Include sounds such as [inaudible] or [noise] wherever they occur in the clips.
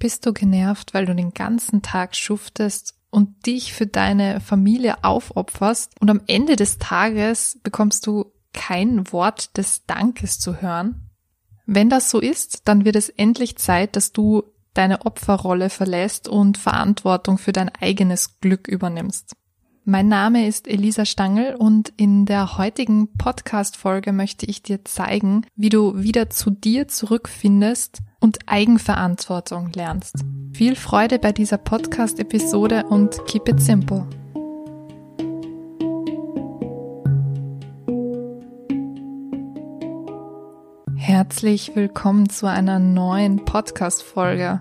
Bist du genervt, weil du den ganzen Tag schuftest und dich für deine Familie aufopferst und am Ende des Tages bekommst du kein Wort des Dankes zu hören? Wenn das so ist, dann wird es endlich Zeit, dass du deine Opferrolle verlässt und Verantwortung für dein eigenes Glück übernimmst. Mein Name ist Elisa Stangl und in der heutigen Podcast-Folge möchte ich dir zeigen, wie du wieder zu dir zurückfindest und Eigenverantwortung lernst. Viel Freude bei dieser Podcast-Episode und keep it simple. Herzlich willkommen zu einer neuen Podcast-Folge.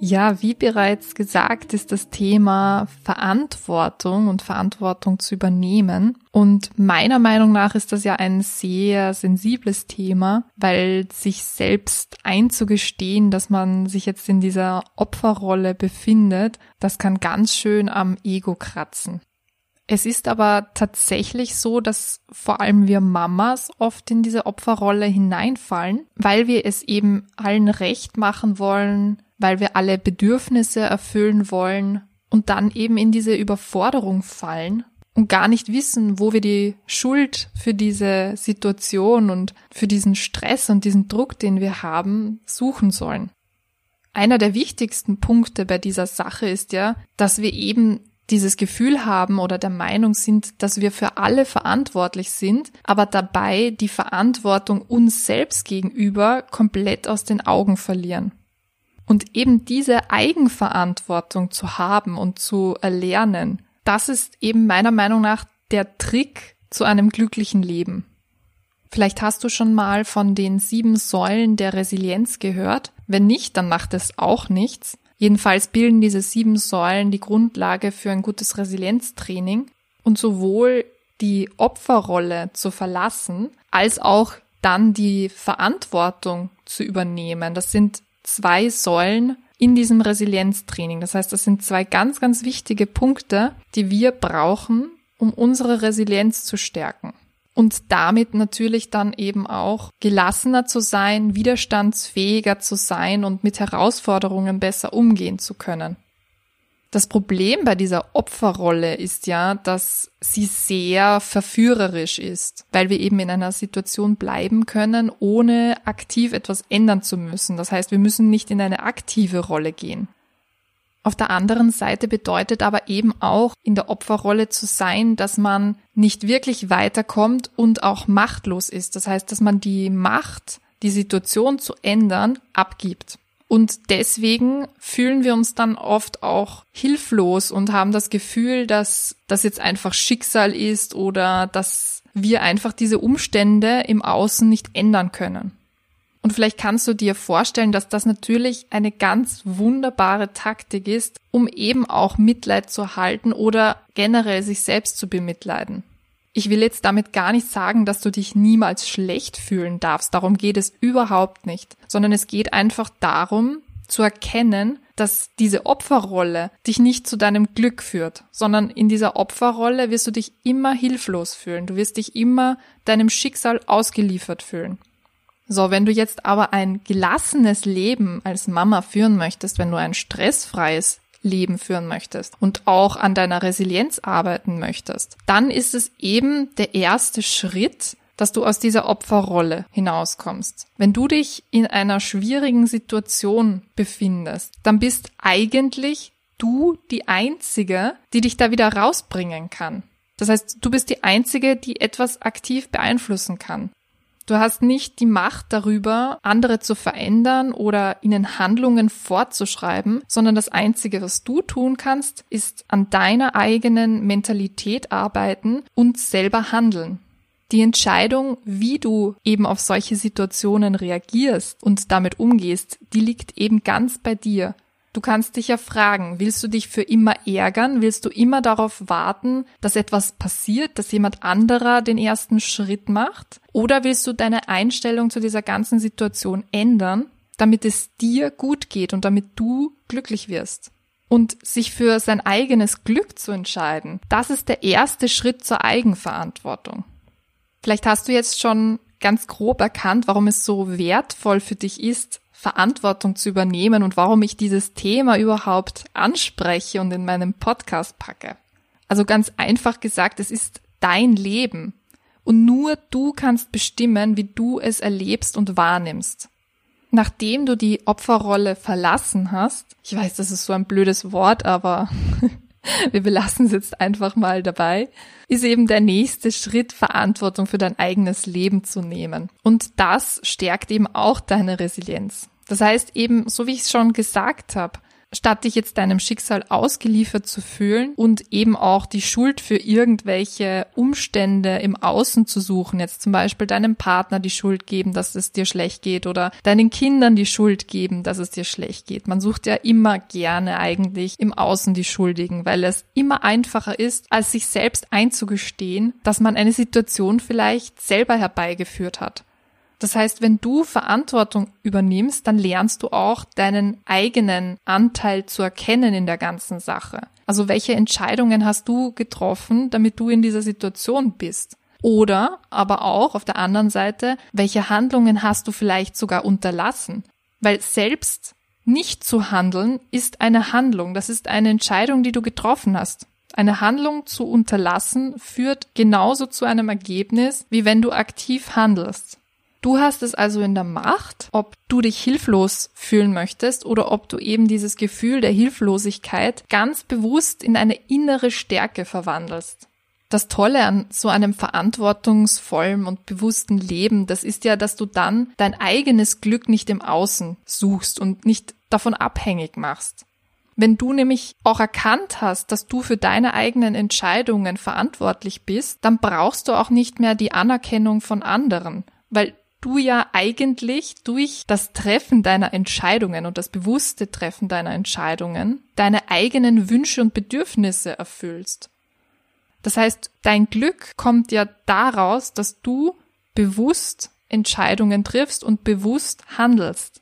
Ja, wie bereits gesagt, ist das Thema Verantwortung und Verantwortung zu übernehmen. Und meiner Meinung nach ist das ja ein sehr sensibles Thema, weil sich selbst einzugestehen, dass man sich jetzt in dieser Opferrolle befindet, das kann ganz schön am Ego kratzen. Es ist aber tatsächlich so, dass vor allem wir Mamas oft in diese Opferrolle hineinfallen, weil wir es eben allen recht machen wollen, weil wir alle Bedürfnisse erfüllen wollen und dann eben in diese Überforderung fallen und gar nicht wissen, wo wir die Schuld für diese Situation und für diesen Stress und diesen Druck, den wir haben, suchen sollen. Einer der wichtigsten Punkte bei dieser Sache ist ja, dass wir eben dieses Gefühl haben oder der Meinung sind, dass wir für alle verantwortlich sind, aber dabei die Verantwortung uns selbst gegenüber komplett aus den Augen verlieren. Und eben diese Eigenverantwortung zu haben und zu erlernen, das ist eben meiner Meinung nach der Trick zu einem glücklichen Leben. Vielleicht hast du schon mal von den sieben Säulen der Resilienz gehört. Wenn nicht, dann macht es auch nichts. Jedenfalls bilden diese sieben Säulen die Grundlage für ein gutes Resilienztraining und sowohl die Opferrolle zu verlassen, als auch dann die Verantwortung zu übernehmen. Das sind zwei Säulen in diesem Resilienztraining. Das heißt, das sind zwei ganz, ganz wichtige Punkte, die wir brauchen, um unsere Resilienz zu stärken. Und damit natürlich dann eben auch gelassener zu sein, widerstandsfähiger zu sein und mit Herausforderungen besser umgehen zu können. Das Problem bei dieser Opferrolle ist ja, dass sie sehr verführerisch ist, weil wir eben in einer Situation bleiben können, ohne aktiv etwas ändern zu müssen. Das heißt, wir müssen nicht in eine aktive Rolle gehen. Auf der anderen Seite bedeutet aber eben auch in der Opferrolle zu sein, dass man nicht wirklich weiterkommt und auch machtlos ist. Das heißt, dass man die Macht, die Situation zu ändern, abgibt. Und deswegen fühlen wir uns dann oft auch hilflos und haben das Gefühl, dass das jetzt einfach Schicksal ist oder dass wir einfach diese Umstände im Außen nicht ändern können. Und vielleicht kannst du dir vorstellen, dass das natürlich eine ganz wunderbare Taktik ist, um eben auch Mitleid zu halten oder generell sich selbst zu bemitleiden. Ich will jetzt damit gar nicht sagen, dass du dich niemals schlecht fühlen darfst. Darum geht es überhaupt nicht. Sondern es geht einfach darum, zu erkennen, dass diese Opferrolle dich nicht zu deinem Glück führt, sondern in dieser Opferrolle wirst du dich immer hilflos fühlen. Du wirst dich immer deinem Schicksal ausgeliefert fühlen. So, wenn du jetzt aber ein gelassenes Leben als Mama führen möchtest, wenn du ein stressfreies Leben führen möchtest und auch an deiner Resilienz arbeiten möchtest, dann ist es eben der erste Schritt, dass du aus dieser Opferrolle hinauskommst. Wenn du dich in einer schwierigen Situation befindest, dann bist eigentlich du die Einzige, die dich da wieder rausbringen kann. Das heißt, du bist die Einzige, die etwas aktiv beeinflussen kann. Du hast nicht die Macht darüber, andere zu verändern oder ihnen Handlungen fortzuschreiben, sondern das Einzige, was du tun kannst, ist an deiner eigenen Mentalität arbeiten und selber handeln. Die Entscheidung, wie du eben auf solche Situationen reagierst und damit umgehst, die liegt eben ganz bei dir. Du kannst dich ja fragen, willst du dich für immer ärgern? Willst du immer darauf warten, dass etwas passiert, dass jemand anderer den ersten Schritt macht? Oder willst du deine Einstellung zu dieser ganzen Situation ändern, damit es dir gut geht und damit du glücklich wirst? Und sich für sein eigenes Glück zu entscheiden, das ist der erste Schritt zur Eigenverantwortung. Vielleicht hast du jetzt schon ganz grob erkannt, warum es so wertvoll für dich ist, Verantwortung zu übernehmen und warum ich dieses Thema überhaupt anspreche und in meinem Podcast packe. Also ganz einfach gesagt, es ist dein Leben. Und nur du kannst bestimmen, wie du es erlebst und wahrnimmst. Nachdem du die Opferrolle verlassen hast, ich weiß, das ist so ein blödes Wort, aber [laughs] wir belassen es jetzt einfach mal dabei, ist eben der nächste Schritt, Verantwortung für dein eigenes Leben zu nehmen. Und das stärkt eben auch deine Resilienz. Das heißt eben, so wie ich es schon gesagt habe, statt dich jetzt deinem Schicksal ausgeliefert zu fühlen und eben auch die Schuld für irgendwelche Umstände im Außen zu suchen, jetzt zum Beispiel deinem Partner die Schuld geben, dass es dir schlecht geht oder deinen Kindern die Schuld geben, dass es dir schlecht geht. Man sucht ja immer gerne eigentlich im Außen die Schuldigen, weil es immer einfacher ist, als sich selbst einzugestehen, dass man eine Situation vielleicht selber herbeigeführt hat. Das heißt, wenn du Verantwortung übernimmst, dann lernst du auch deinen eigenen Anteil zu erkennen in der ganzen Sache. Also welche Entscheidungen hast du getroffen, damit du in dieser Situation bist? Oder aber auch auf der anderen Seite, welche Handlungen hast du vielleicht sogar unterlassen? Weil selbst nicht zu handeln ist eine Handlung. Das ist eine Entscheidung, die du getroffen hast. Eine Handlung zu unterlassen führt genauso zu einem Ergebnis, wie wenn du aktiv handelst. Du hast es also in der Macht, ob du dich hilflos fühlen möchtest oder ob du eben dieses Gefühl der Hilflosigkeit ganz bewusst in eine innere Stärke verwandelst. Das Tolle an so einem verantwortungsvollen und bewussten Leben, das ist ja, dass du dann dein eigenes Glück nicht im Außen suchst und nicht davon abhängig machst. Wenn du nämlich auch erkannt hast, dass du für deine eigenen Entscheidungen verantwortlich bist, dann brauchst du auch nicht mehr die Anerkennung von anderen, weil du ja eigentlich durch das Treffen deiner Entscheidungen und das bewusste Treffen deiner Entscheidungen deine eigenen Wünsche und Bedürfnisse erfüllst. Das heißt, dein Glück kommt ja daraus, dass du bewusst Entscheidungen triffst und bewusst handelst.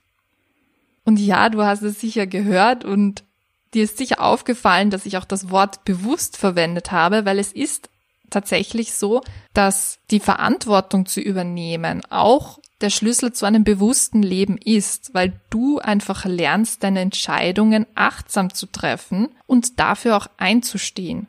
Und ja, du hast es sicher gehört und dir ist sicher aufgefallen, dass ich auch das Wort bewusst verwendet habe, weil es ist tatsächlich so, dass die Verantwortung zu übernehmen auch der Schlüssel zu einem bewussten Leben ist, weil du einfach lernst, deine Entscheidungen achtsam zu treffen und dafür auch einzustehen.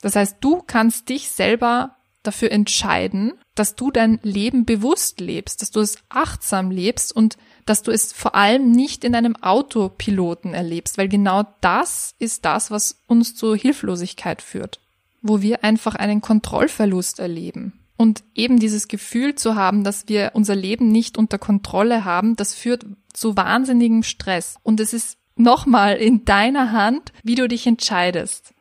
Das heißt, du kannst dich selber dafür entscheiden, dass du dein Leben bewusst lebst, dass du es achtsam lebst und dass du es vor allem nicht in einem Autopiloten erlebst, weil genau das ist das, was uns zur Hilflosigkeit führt wo wir einfach einen Kontrollverlust erleben. Und eben dieses Gefühl zu haben, dass wir unser Leben nicht unter Kontrolle haben, das führt zu wahnsinnigem Stress. Und es ist nochmal in deiner Hand, wie du dich entscheidest.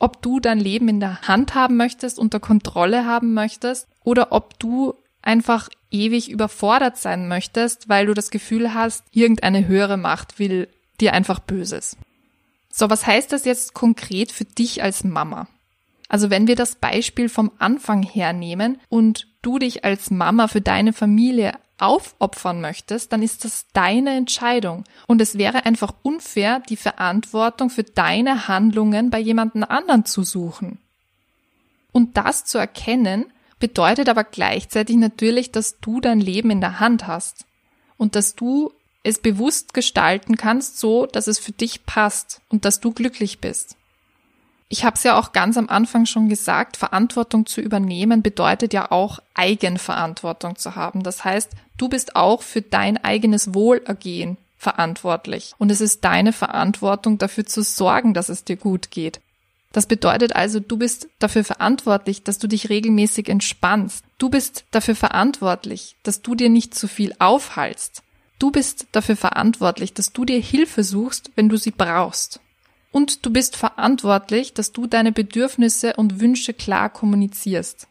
Ob du dein Leben in der Hand haben möchtest, unter Kontrolle haben möchtest, oder ob du einfach ewig überfordert sein möchtest, weil du das Gefühl hast, irgendeine höhere Macht will dir einfach Böses. So, was heißt das jetzt konkret für dich als Mama? Also wenn wir das Beispiel vom Anfang hernehmen und du dich als Mama für deine Familie aufopfern möchtest, dann ist das deine Entscheidung. Und es wäre einfach unfair, die Verantwortung für deine Handlungen bei jemandem anderen zu suchen. Und das zu erkennen, bedeutet aber gleichzeitig natürlich, dass du dein Leben in der Hand hast und dass du es bewusst gestalten kannst, so dass es für dich passt und dass du glücklich bist. Ich habe es ja auch ganz am Anfang schon gesagt, Verantwortung zu übernehmen bedeutet ja auch Eigenverantwortung zu haben. Das heißt, du bist auch für dein eigenes Wohlergehen verantwortlich. Und es ist deine Verantwortung, dafür zu sorgen, dass es dir gut geht. Das bedeutet also, du bist dafür verantwortlich, dass du dich regelmäßig entspannst. Du bist dafür verantwortlich, dass du dir nicht zu viel aufhalst. Du bist dafür verantwortlich, dass du dir Hilfe suchst, wenn du sie brauchst. Und du bist verantwortlich, dass du deine Bedürfnisse und Wünsche klar kommunizierst.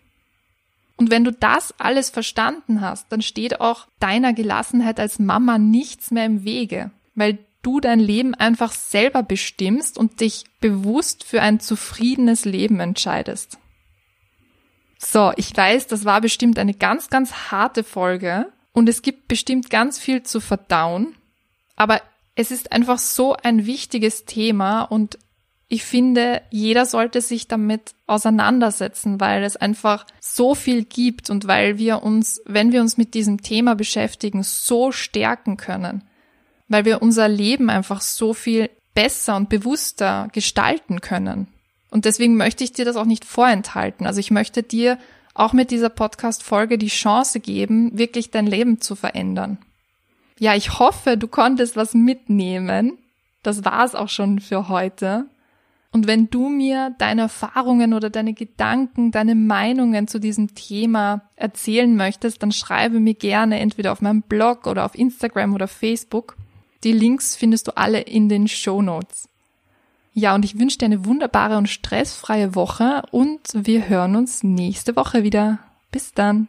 Und wenn du das alles verstanden hast, dann steht auch deiner Gelassenheit als Mama nichts mehr im Wege, weil du dein Leben einfach selber bestimmst und dich bewusst für ein zufriedenes Leben entscheidest. So, ich weiß, das war bestimmt eine ganz, ganz harte Folge und es gibt bestimmt ganz viel zu verdauen, aber es ist einfach so ein wichtiges Thema und ich finde, jeder sollte sich damit auseinandersetzen, weil es einfach so viel gibt und weil wir uns, wenn wir uns mit diesem Thema beschäftigen, so stärken können. weil wir unser Leben einfach so viel besser und bewusster gestalten können. Und deswegen möchte ich dir das auch nicht vorenthalten. Also ich möchte dir auch mit dieser Podcast-Folge die Chance geben, wirklich dein Leben zu verändern. Ja, ich hoffe, du konntest was mitnehmen. Das war's auch schon für heute. Und wenn du mir deine Erfahrungen oder deine Gedanken, deine Meinungen zu diesem Thema erzählen möchtest, dann schreibe mir gerne entweder auf meinem Blog oder auf Instagram oder Facebook. Die Links findest du alle in den Show Notes. Ja, und ich wünsche dir eine wunderbare und stressfreie Woche und wir hören uns nächste Woche wieder. Bis dann.